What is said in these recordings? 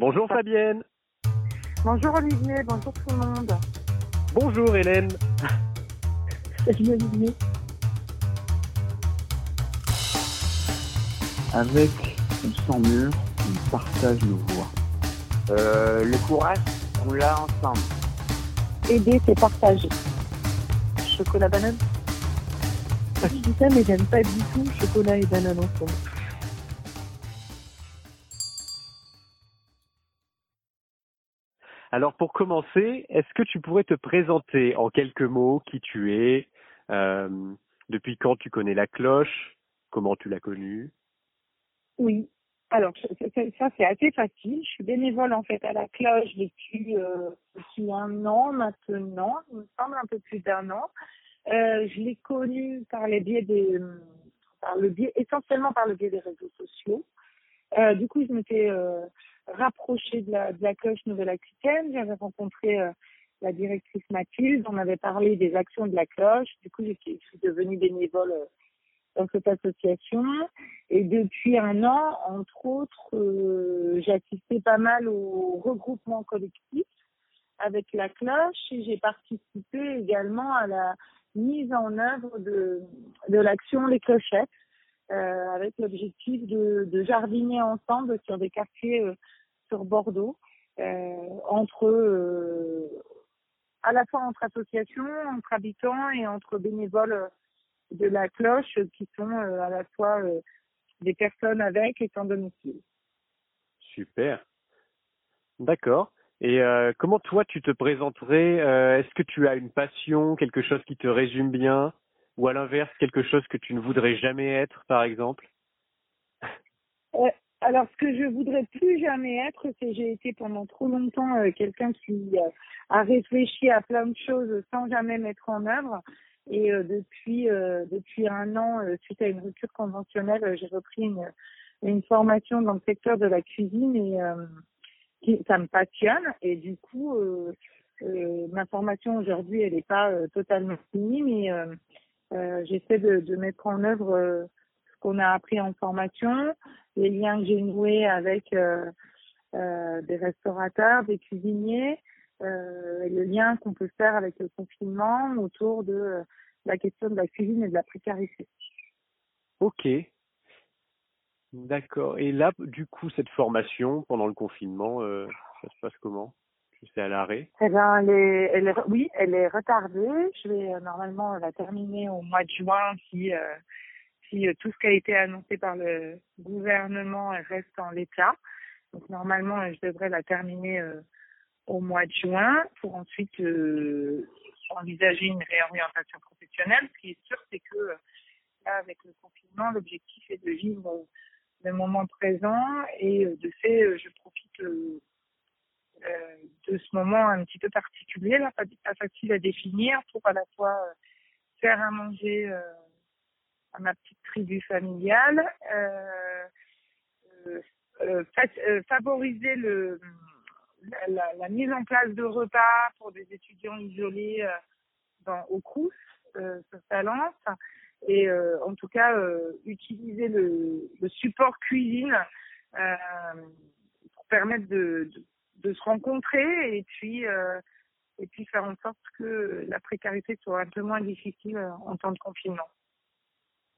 Bonjour Fabienne. Bonjour Olivier, bonjour tout le monde. Bonjour Hélène. Salut Olivier. Avec ou sans mur, on partage nos voix. Euh, le courage, on l'a ensemble. Aider, c'est partager. Chocolat banane? Je dis ça, mais j'aime pas du tout chocolat et banane ensemble. Alors pour commencer, est-ce que tu pourrais te présenter en quelques mots qui tu es, euh, depuis quand tu connais la cloche, comment tu l'as connue? Oui. Alors, ça, c'est assez facile. Je suis bénévole en fait à la cloche depuis, euh, depuis un an maintenant, il me semble un peu plus d'un an. Euh, je l'ai connue par les biais des, par le biais, essentiellement par le biais des réseaux sociaux. Euh, du coup, je m'étais euh, rapprochée de la, cloche Nouvelle-Aquitaine. J'avais rencontré euh, la directrice Mathilde. On avait parlé des actions de la cloche. Du coup, je suis, devenue bénévole euh, dans cette association. Et depuis un an, entre autres, euh, j'ai assisté pas mal au regroupement collectif avec la cloche et j'ai participé également à la mise en œuvre de, de l'action Les Clochettes euh, avec l'objectif de, jardiner ensemble sur des quartiers sur Bordeaux, euh, entre euh, à la fois entre associations, entre habitants et entre bénévoles de la cloche qui sont euh, à la fois des personnes avec et sans domicile. Super. D'accord. Et euh, comment toi tu te présenterais euh, Est-ce que tu as une passion, quelque chose qui te résume bien, ou à l'inverse quelque chose que tu ne voudrais jamais être, par exemple? Euh, alors, ce que je voudrais plus jamais être, c'est j'ai été pendant trop longtemps euh, quelqu'un qui euh, a réfléchi à plein de choses sans jamais mettre en œuvre. Et euh, depuis euh, depuis un an, suite à une rupture conventionnelle, j'ai repris une, une formation dans le secteur de la cuisine et ça me passionne. Et du coup, ma formation aujourd'hui, elle n'est pas totalement finie, mais j'essaie de, de mettre en œuvre qu'on a appris en formation, les liens que j'ai noués avec euh, euh, des restaurateurs, des cuisiniers, euh, et le lien qu'on peut faire avec le confinement autour de euh, la question de la cuisine et de la précarité. Ok. D'accord. Et là, du coup, cette formation pendant le confinement, ça se passe comment? C'est à l'arrêt? Eh ben, elle est, elle est, oui, elle est retardée. Je vais normalement la terminer au mois de juin si, si euh, tout ce qui a été annoncé par le gouvernement reste en l'état. Donc normalement, euh, je devrais la terminer euh, au mois de juin pour ensuite envisager une réorientation professionnelle. Ce qui est sûr, c'est que là, avec le confinement, l'objectif est de vivre le moment présent et de fait, je profite de ce moment un petit peu particulier, là, pas, facile à définir, pour à la fois faire à manger à ma petite tribu familiale, euh, euh, euh, fa- favoriser le, la, la- mise en place de repas pour des étudiants isolés dans, au Crous, sur Talence, et en tout cas utiliser le, le support cuisine pour permettre de, de, de se rencontrer et puis euh, et puis faire en sorte que la précarité soit un peu moins difficile en temps de confinement.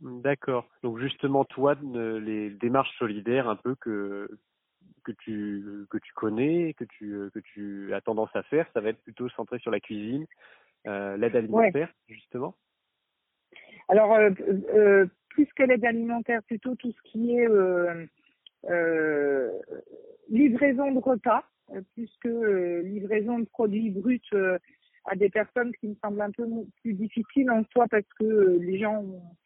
D'accord. Donc justement, toi, les démarches solidaires un peu que que tu que tu connais, que tu que tu as tendance à faire, ça va être plutôt centré sur la cuisine, euh, l'aide alimentaire, justement? Alors, euh, euh, plus que l'aide alimentaire, plutôt tout ce qui est livraison de repas, plus que livraison de produits bruts à des personnes qui me semblent un peu plus difficiles en soi parce que les gens, ont-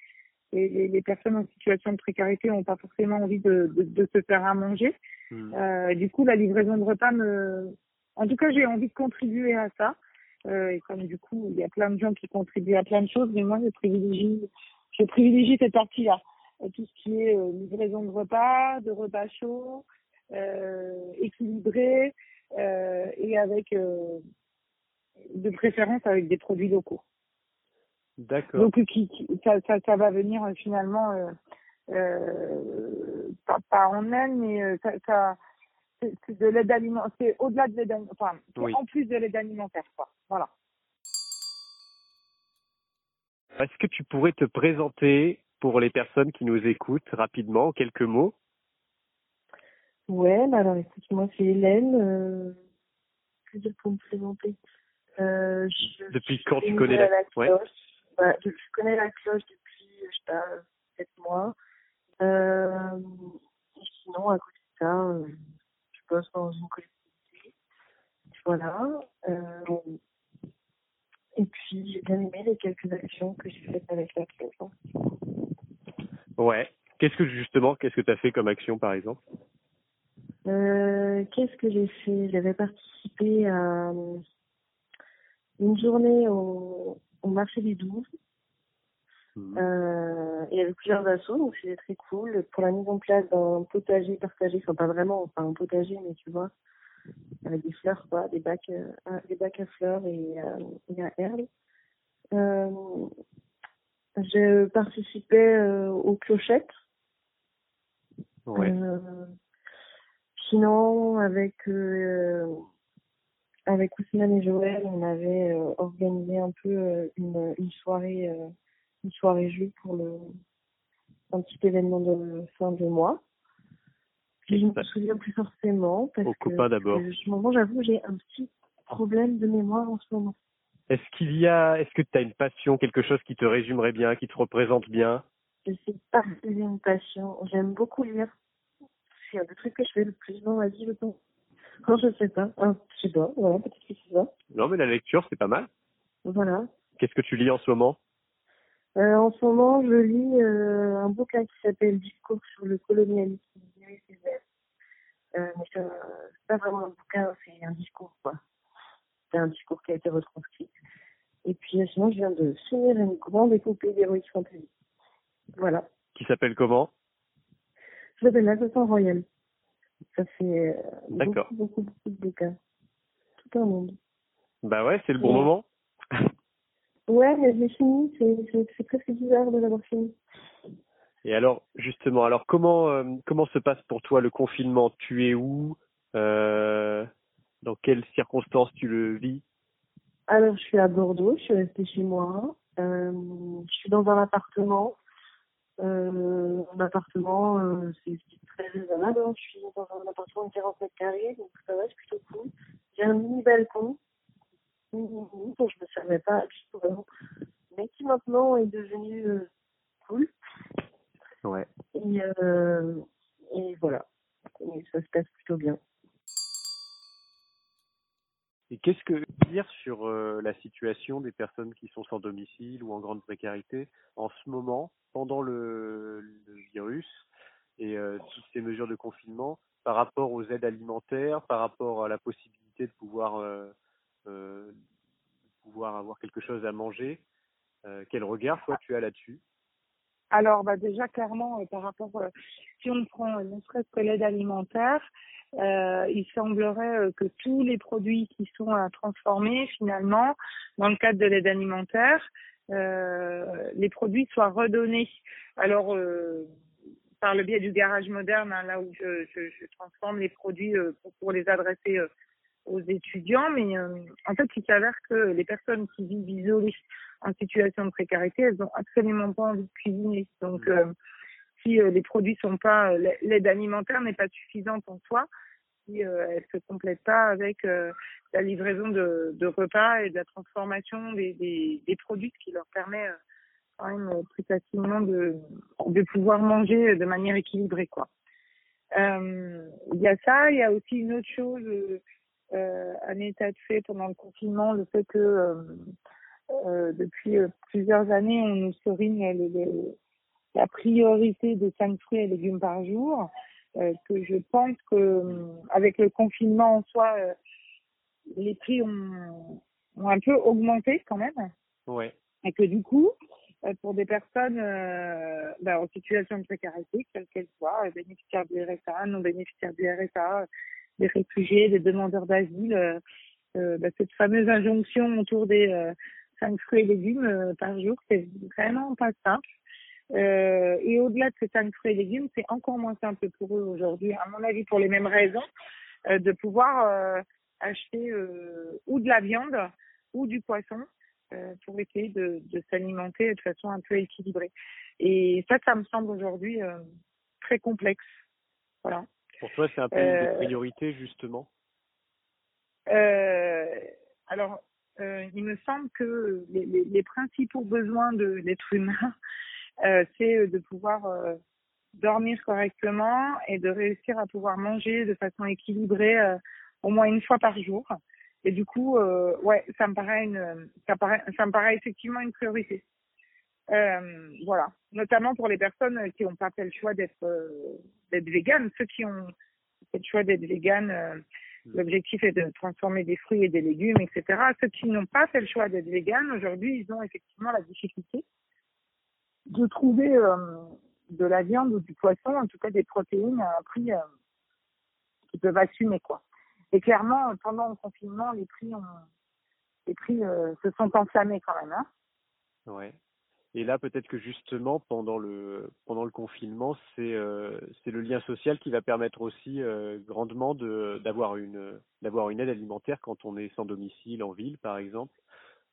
les, les- les personnes en situation de précarité n'ont pas forcément envie de, de, de se faire à manger. Hmm. Euh, du coup, la livraison de repas me, en tout cas, j'ai envie de contribuer à ça. Euh, et comme du coup, il y a plein de gens qui contribuent à plein de choses, mais moi, je privilégie, je privilégie cette partie-là. Euh, Tout ce qui est euh, livraison de repas, de repas chauds, équilibrés et avec, de préférence avec des produits locaux. D'accord. Donc qui, qui- ça, ça, ça va venir euh, finalement euh, euh, pas, pas en aide, mais euh, ça, ça c'est de l'aide alimentaire, c'est au-delà de l'aide alimentaire, enfin Oui. en plus de l'aide alimentaire quoi. Voilà. Est-ce que tu pourrais te présenter pour les personnes qui nous écoutent rapidement, en quelques mots? Ouais, bah alors écoute, moi c'est Hélène. Euh, que dire pour me présenter? Euh, je, Depuis je quand tu connais la- à ouais. Bah, je, je connais la cloche depuis, je sais pas, sept mois. Euh, et sinon, à côté de ça, euh, je bosse dans une collectivité. Voilà. Euh, et puis, j'ai bien aimé les quelques actions que j'ai faites avec la cloche. hein. Ouais. Qu'est-ce que justement, qu'est-ce que tu as fait comme action par exemple? Euh, Qu'est-ce que j'ai fait? J'avais participé à euh, une journée au, marché des Douves. Mhm. Euh, il y avait plusieurs assos, donc c'était très cool. Pour la mise en place d'un potager partagé, enfin pas vraiment, enfin un potager, mais tu vois, avec des fleurs, quoi, des bacs, euh, à- des bacs à fleurs et, euh, et à herbes. Euh, je participais euh, aux clochettes. Ouais. Sinon, avec avec Ousmane et Joël, on avait euh, organisé un peu euh, une, une soirée euh, une soirée jeu pour le un petit événement de fin de mois. Je ne me souviens plus forcément parce Aux que, d'abord. je j'avoue, j'ai un petit problème de mémoire en ce moment. Est-ce qu'il y a, est-ce que tu as une passion, quelque chose qui te résumerait bien, qui te représente bien? Je sais pas si j'ai une passion. J'aime beaucoup lire. C'est un des trucs que je fais le plus dans ma vie, je pense. Non, je sais pas. Ah, je sais pas. Voilà, peut-être que c'est ça. Non, mais la lecture, c'est pas mal. Voilà. Qu'est-ce que tu lis en ce moment? Euh, en ce moment, je lis euh, un bouquin qui s'appelle Discours sur le colonialisme. Euh, mais c'est pas vraiment un bouquin, c'est un discours, quoi. C'est un discours qui a été retranscrit. Et puis, euh, sinon, je viens de finir une grande épopée d'Heroic Fantasy. Voilà. Qui s'appelle comment? Ça s'appelle L'Assassin Royal. Ça fait euh, beaucoup, beaucoup, beaucoup de bouquins. Tout un monde. Bah ouais, c'est le bon Ouais. moment. Ouais, mais je l'ai fini. C'est presque bizarre de l'avoir fini. Et alors, justement, alors comment euh, comment se passe pour toi le confinement? Tu es où? Euh, Dans quelles circonstances tu le vis? Alors, je suis à Bordeaux, je suis restée chez moi. Euh, je suis dans un appartement. Euh, un appartement, euh, c'est très raisonnable. Je suis dans un appartement de 40 mètres carrés, donc ça va, c'est plutôt cool. J'ai un mini balcon dont je ne me servais pas du avant, mais qui maintenant est devenu euh, cool. Ouais. Et, et voilà. Et ça se passe plutôt bien. Et qu'est-ce que dire sur euh, la situation des personnes qui sont sans domicile ou en grande précarité en ce moment, pendant le, virus et euh, toutes ces mesures de confinement, par rapport aux aides alimentaires, par rapport à la possibilité de pouvoir euh, avoir quelque chose à manger Quel regard toi tu as là-dessus? Alors, bah déjà, clairement, par rapport, euh, si on prend ne serait-ce que l'aide alimentaire, euh, il semblerait euh, que tous les produits qui sont à transformer, finalement, dans le cadre de l'aide alimentaire, euh, les produits soient redonnés. Alors, euh, par le biais du garage moderne, hein, là où je, je, je transforme les produits pour, les adresser aux étudiants, mais euh, en fait, il s'avère que les personnes qui vivent isolées en situation de précarité, elles ont absolument pas envie de cuisiner. Donc, si les produits sont pas, l'aide alimentaire n'est pas suffisante en soi, si euh, elle se complète pas avec euh, la livraison de, repas et de la transformation des, des, des produits, qui leur permet euh, quand même plus facilement de, pouvoir manger de manière équilibrée, quoi. Il y a ça, il y a aussi une autre chose, euh, un état de fait pendant le confinement, le fait que depuis plusieurs années, on nous serigne les- les- la priorité de 5 fruits et légumes par jour, que je pense que euh, avec le confinement en soi, euh, les prix ont, ont un peu augmenté quand même, Ouais. et que du coup, euh, pour des personnes euh, bah, en situation de précarité, quelles qu'elles soient, euh, bénéficiaires du RSA, non bénéficiaires du RSA, euh, des réfugiés, des demandeurs d'asile, euh, euh, bah, cette fameuse injonction autour des euh, cinq fruits et légumes par jour, c'est vraiment pas simple. Euh, et au-delà de ces cinq fruits et légumes, c'est encore moins simple pour eux aujourd'hui, à mon avis, pour les mêmes raisons, euh, de pouvoir euh, acheter ou de la viande ou du poisson pour essayer de, de s'alimenter de façon un peu équilibrée. Et ça, ça me semble aujourd'hui très complexe. Voilà. Pour toi, c'est un peu une priorité, justement? Alors, il me semble que les, les, les principaux besoins de l'être humain, euh, c'est euh, de pouvoir euh, dormir correctement et de réussir à pouvoir manger de façon équilibrée au moins une fois par jour. Et du coup, ouais, ça me paraît une, ça paraît, ça me paraît effectivement une priorité. Euh, voilà, notamment pour les personnes qui n'ont pas fait le choix d'être euh, d'être véganes. Ceux qui ont fait le choix d'être véganes, mmh. l'objectif est de transformer des fruits et des légumes, etc. Ceux qui n'ont pas fait le choix d'être véganes, aujourd'hui, ils ont effectivement la difficulté de trouver euh, de la viande ou du poisson, en tout cas des protéines à un prix euh, qui peuvent assumer quoi. Et clairement, pendant le confinement, les prix ont, les prix euh, se sont enflammés quand même. Hein. Ouais. Et là, peut-être que justement, pendant le pendant le confinement, c'est euh, le lien social qui va permettre aussi euh, grandement de d'avoir une d'avoir une aide alimentaire quand on est sans domicile en ville, par exemple.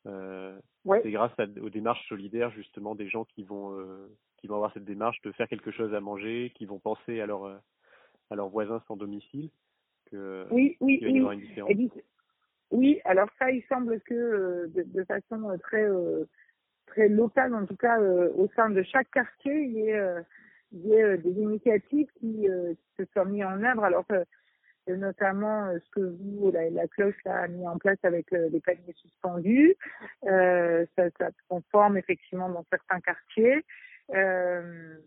Euh, C'est grâce aux démarches solidaires justement des gens qui vont euh, qui vont avoir cette démarche de faire quelque chose à manger, qui vont penser à leur à leurs voisins sans domicile que oui oui y oui. Une différence. oui alors ça il semble que euh, de, de, façon très euh, très locale en tout cas au sein de chaque quartier il y ait il y ait des initiatives qui, qui se sont mises en œuvre alors que notamment euh, ce que vous, la, la cloche a mis en place avec euh, les paniers suspendus. Euh, ça, ça se conforme effectivement dans certains quartiers. Euh,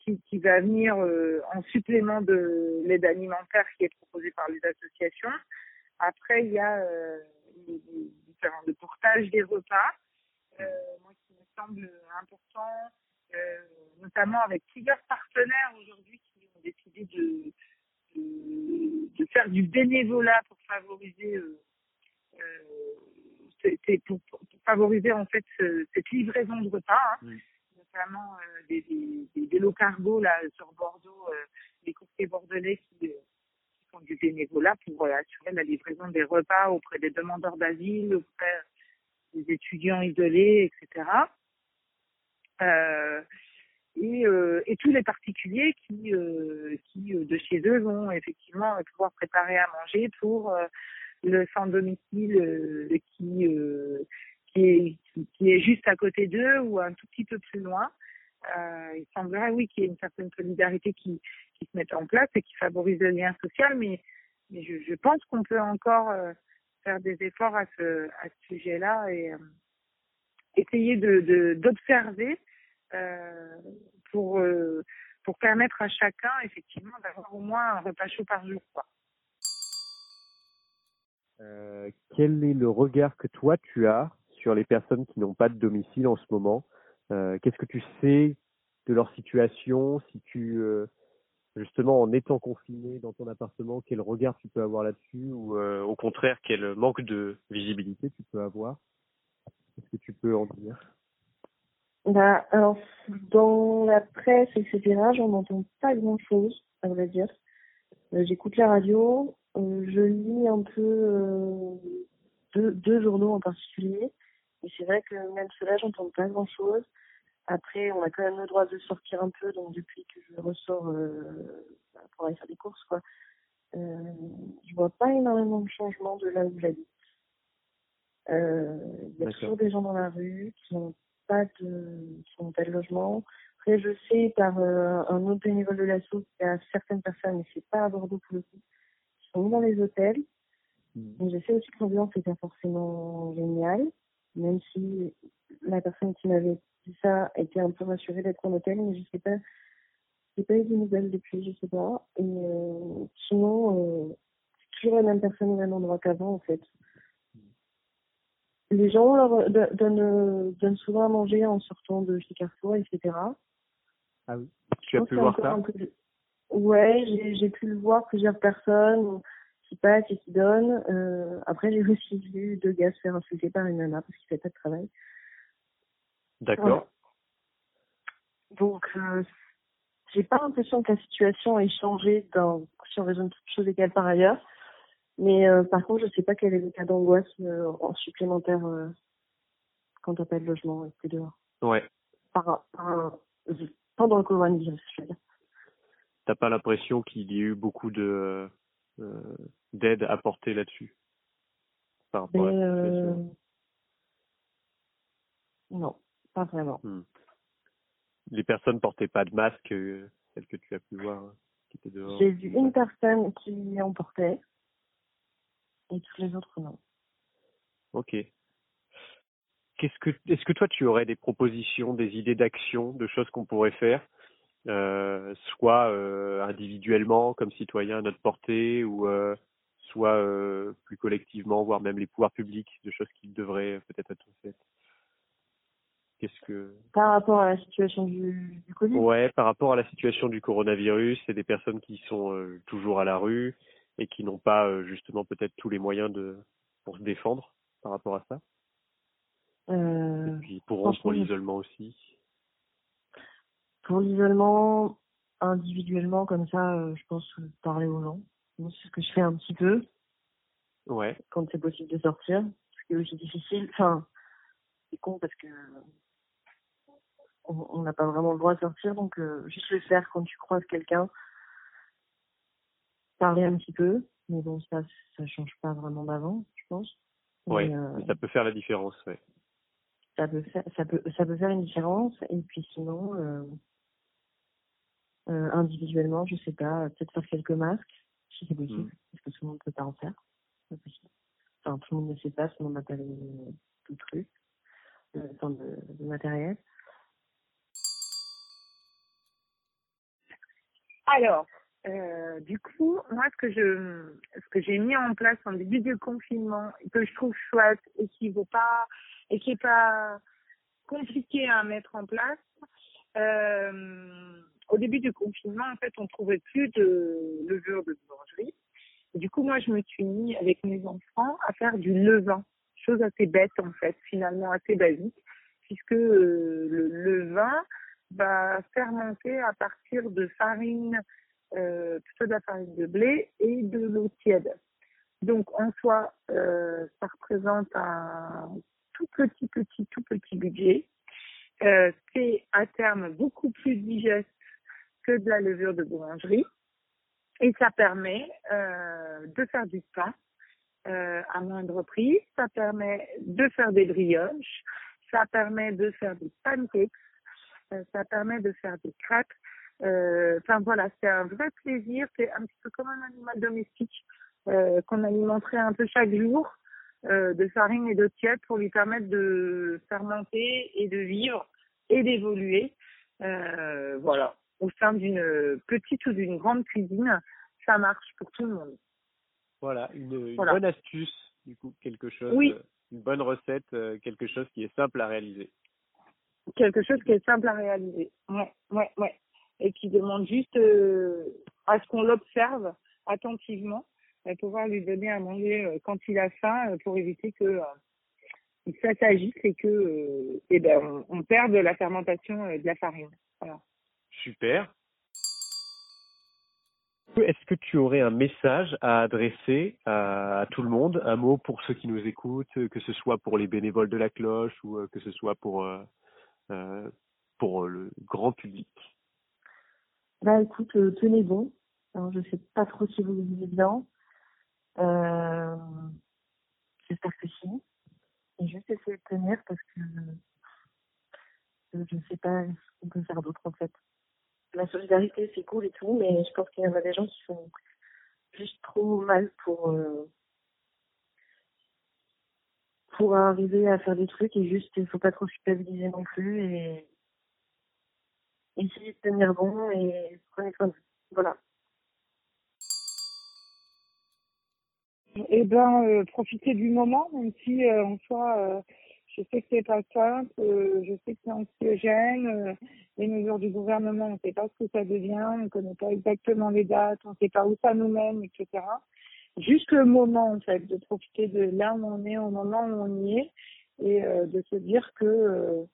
qui, qui, va venir euh, en supplément de l'aide alimentaire qui est proposée par les associations. Après, il y a euh, différents de portage des repas. moi, qui me semble important, notamment avec plusieurs partenaires aujourd'hui qui ont décidé de de, faire du bénévolat pour favoriser euh, euh pour, favoriser en fait cette livraison de repas, hein, notamment euh, des, des, des, lots cargo là sur Bordeaux, euh, les courtiers bordelais qui, font du bénévolat pour assurer la livraison des repas auprès des demandeurs d'asile, auprès des étudiants isolés, etc. Euh, et, euh, et tous les particuliers qui, euh, qui euh, de chez eux vont effectivement pouvoir préparer à manger pour euh, le sans domicile euh, qui, qui, est, qui, est juste à côté d'eux ou un tout petit peu plus loin. il semblerait oui qu'il y ait une certaine solidarité qui, qui se mette en place et qui favorise le lien social, mais, mais je, je pense qu'on peut encore faire des efforts à ce, à ce sujet-là et essayer de d'observer euh, pour euh, pour permettre à chacun effectivement d'avoir au moins un repas chaud par jour. Quoi. Euh, quel est le regard que toi tu as sur les personnes qui n'ont pas de domicile en ce moment? Euh, Qu'est-ce que tu sais de leur situation? Si tu euh, justement en étant confiné dans ton appartement, quel regard tu peux avoir là-dessus? Ou euh, au contraire quel manque de visibilité tu peux avoir? Qu'est-ce que tu peux en dire? Bah, alors, dans la presse, etc., j'en entends pas grand-chose, à vrai dire. Euh, J'écoute la radio, euh, je lis un peu euh, deux, deux, journaux en particulier, et c'est vrai que même cela, j'entends pas grand-chose. Après, on a quand même le droit de sortir un peu, donc depuis que je ressors bah, pour aller faire des courses, quoi, je vois pas énormément de changements de là où j'habite. Euh, il y a toujours des gens dans la rue qui ont pas de, de logement. Après, je sais par euh, un autre bénévole de l'assaut qu'il y a certaines personnes, mais c'est pas à Bordeaux pour le coup, qui sont dans les hôtels. Mmh. Donc, je sais aussi que l'ambiance n'est pas forcément géniale, même si la personne qui m'avait dit ça était un peu rassurée d'être en hôtel, mais je sais pas, j'ai pas eu de nouvelles depuis, je sais pas. Et euh, sinon, euh, c'est toujours la même personne au même endroit qu'avant, en fait les gens leur donnent, donnent souvent à manger en sortant de chez Carrefour, etc. Ah oui. Tu as pu voir ça. Ouais, j'ai pu le voir plusieurs personnes qui passe et qui donne. Euh, après, j'ai aussi vu deux gars se faire insulter par une nana parce qu'il fait pas de travail. D'accord. Voilà. Donc, euh, j'ai pas l'impression que la situation ait changé dans, si on raisonne toutes choses égales par ailleurs. Mais euh, par contre, je sais pas quel est le cas d'angoisse euh, en supplémentaire euh, quand t'as pas de logement et que t'es dehors. Ouais. Par, par, pendant le coronavirus, je veux dire. T'as pas l'impression qu'il y ait eu beaucoup de d'aide apportée là-dessus? Par rapport Mais, à la situation? non, pas vraiment. Hmm. Les personnes portaient pas de masque, celles que tu as pu voir, euh, qui étaient dehors. J'ai vu une personne qui en portait et tous les autres non. Ok. Qu'est-ce que, est-ce que toi tu aurais des propositions, des idées d'action, de choses qu'on pourrait faire, euh, soit euh, individuellement comme citoyen à notre portée, ou euh, soit plus collectivement, voire même les pouvoirs publics, de choses qui devraient peut-être être faites? Qu'est-ce que Par rapport à la situation du, du Covid, Ouais, par rapport à la situation du coronavirus, c'est des personnes qui sont toujours à la rue et qui n'ont pas euh, justement peut-être tous les moyens de pour se défendre par rapport à ça? euh, Et puis pour l'isolement aussi? pour l'isolement, individuellement, comme ça, euh, je pense parler aux gens. Moi, C'est ce que je fais un petit peu Ouais. quand c'est possible de sortir. Ce qui est aussi difficile. Enfin, c'est con parce que on on n'a pas vraiment le droit de sortir, donc euh, juste le faire quand tu croises quelqu'un, parler un petit peu, mais bon, ça, ça change pas vraiment d'avant, je pense. Mais, euh, Mais ça peut faire la différence, ouais. ça peut faire, ça peut, ça peut faire une différence. Et puis sinon, euh, euh, individuellement, je sais pas, peut-être faire quelques masques, si c'est possible, Mm. parce que tout le monde peut pas en faire. C'est pas possible. Enfin, tout le monde ne sait pas, tout le monde n'a pas les, tout le truc, enfin, de, de matériel. Alors, euh, du coup, moi, ce que je, ce que j'ai mis en place en début de confinement, que je trouve chouette et qui vaut pas, et qui est pas compliqué à mettre en place, euh, au début du confinement, en fait, on trouvait plus de levure de boulangerie. Du coup, moi, je me suis mis avec mes enfants à faire du levain. Chose assez bête, en fait, finalement assez basique, puisque euh, le levain va fermenter à partir de farine, euh, plutôt de la farine de blé et de l'eau tiède. Donc, en soi, euh, ça représente un tout petit, petit, tout petit budget. Euh, c'est à terme beaucoup plus digeste que de la levure de boulangerie. Et ça permet euh, de faire du pain euh, à moindre prix. Ça permet de faire des brioches. Ça permet de faire des pancakes. Euh, ça permet de faire des crêpes. Euh, Enfin voilà, c'est un vrai plaisir. C'est un petit peu comme un animal domestique euh, qu'on alimenterait un peu chaque jour euh, de farine et d'eau tiède pour lui permettre de fermenter et de vivre et d'évoluer. Euh, voilà, au sein d'une petite ou d'une grande cuisine, ça marche pour tout le monde. Voilà, une, une Voilà. bonne astuce, du coup, quelque chose, Oui. une bonne recette, quelque chose qui est simple à réaliser. Quelque chose qui est simple à réaliser. Ouais, ouais, ouais. Et qui demande juste euh, à ce qu'on l'observe attentivement et pouvoir lui donner à manger euh, quand il a faim euh, pour éviter que il s'agisse et que eh ben on, perde la fermentation de la farine. Super. Est-ce que tu aurais un message à adresser à, tout le monde, un mot pour ceux qui nous écoutent, que ce soit pour les bénévoles de la cloche ou que ce soit pour pour le grand public? Bah écoute, euh, tenez bon. Alors, je sais pas trop si vous vivez bien. Euh, J'espère que si. Et juste essayer de tenir parce que euh, je sais pas ce qu'on peut faire d'autre en fait. La solidarité c'est cool et tout, mais je pense qu'il y en a des gens qui sont juste trop mal pour euh, pour arriver à faire des trucs et juste il faut pas trop culpabiliser non plus et essayer de tenir bon et prenez soin de. Voilà. Eh ben, euh, profiter du moment, même si euh, en soi, euh, je sais que c'est pas simple, euh, je sais que c'est anxiogène, euh, les mesures du gouvernement, on ne sait pas ce que ça devient, on ne connaît pas exactement les dates, on ne sait pas où ça nous mène, etc. juste le moment en fait, de profiter de là où on est, au moment où on y est, et euh, de se dire que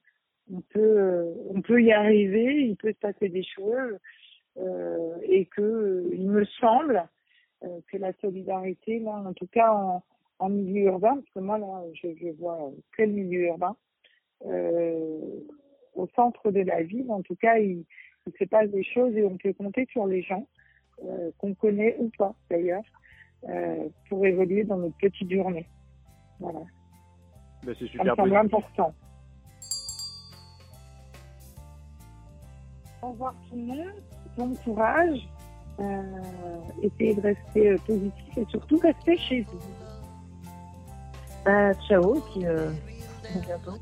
on peut on peut y arriver, il peut se passer des choses, et que il me semble que la solidarité là, en tout cas en, en milieu urbain, parce que moi là je, je vois que le milieu urbain, au centre de la ville, en tout cas il, il se passe des choses et on peut compter sur les gens qu'on connaît ou pas d'ailleurs euh, pour évoluer dans notre petite journée. Voilà. Ben, c'est Ça me semble important. Au revoir tout le monde, bon courage, euh, essayez de rester euh, positif et surtout rester chez vous. Bah, ciao, et puis euh, à bientôt.